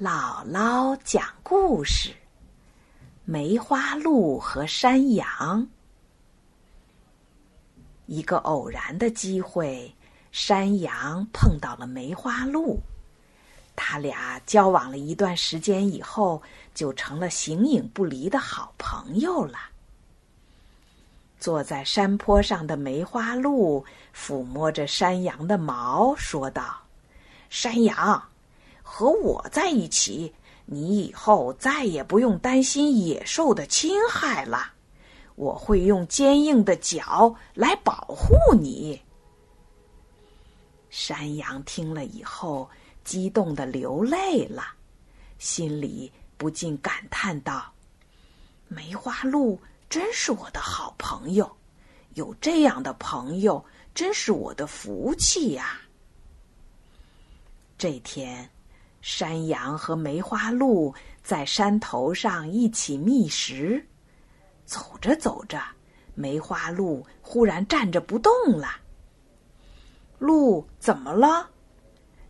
姥姥讲故事：梅花鹿和山羊。一个偶然的机会，山羊碰到了梅花鹿，他俩交往了一段时间以后，就成了形影不离的好朋友了。坐在山坡上的梅花鹿抚摸着山羊的毛，说道：“山羊。”和我在一起，你以后再也不用担心野兽的侵害了。我会用坚硬的角来保护你。山羊听了以后，激动的流泪了，心里不禁感叹道：“梅花鹿真是我的好朋友，有这样的朋友真是我的福气呀。”这天。山羊和梅花鹿在山头上一起觅食，走着走着，梅花鹿忽然站着不动了。鹿怎么了？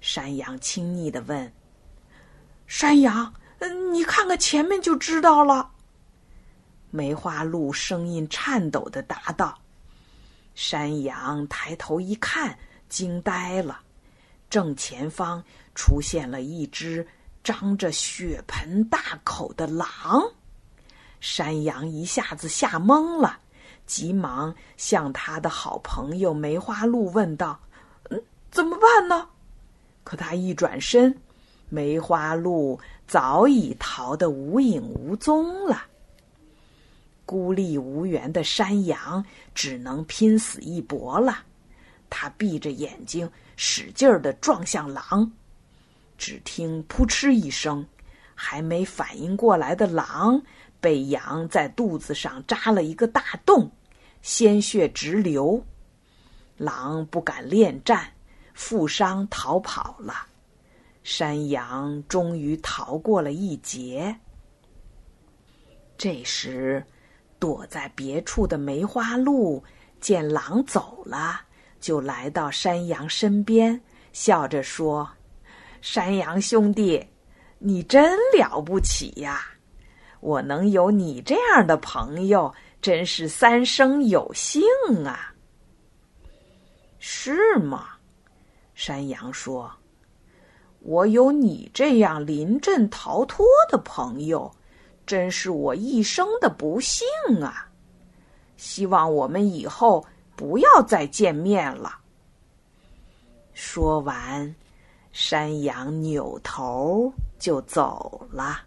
山羊亲昵的问。山羊，嗯你看看前面就知道了。梅花鹿声音颤抖的答道。山羊抬头一看，惊呆了。正前方出现了一只张着血盆大口的狼，山羊一下子吓懵了，急忙向他的好朋友梅花鹿问道：“嗯，怎么办呢？”可他一转身，梅花鹿早已逃得无影无踪了。孤立无援的山羊只能拼死一搏了。他闭着眼睛，使劲儿的撞向狼。只听“扑哧”一声，还没反应过来的狼被羊在肚子上扎了一个大洞，鲜血直流。狼不敢恋战，负伤逃跑了。山羊终于逃过了一劫。这时，躲在别处的梅花鹿见狼走了。就来到山羊身边，笑着说：“山羊兄弟，你真了不起呀！我能有你这样的朋友，真是三生有幸啊！”是吗？山羊说：“我有你这样临阵逃脱的朋友，真是我一生的不幸啊！希望我们以后……”不要再见面了。说完，山羊扭头就走了。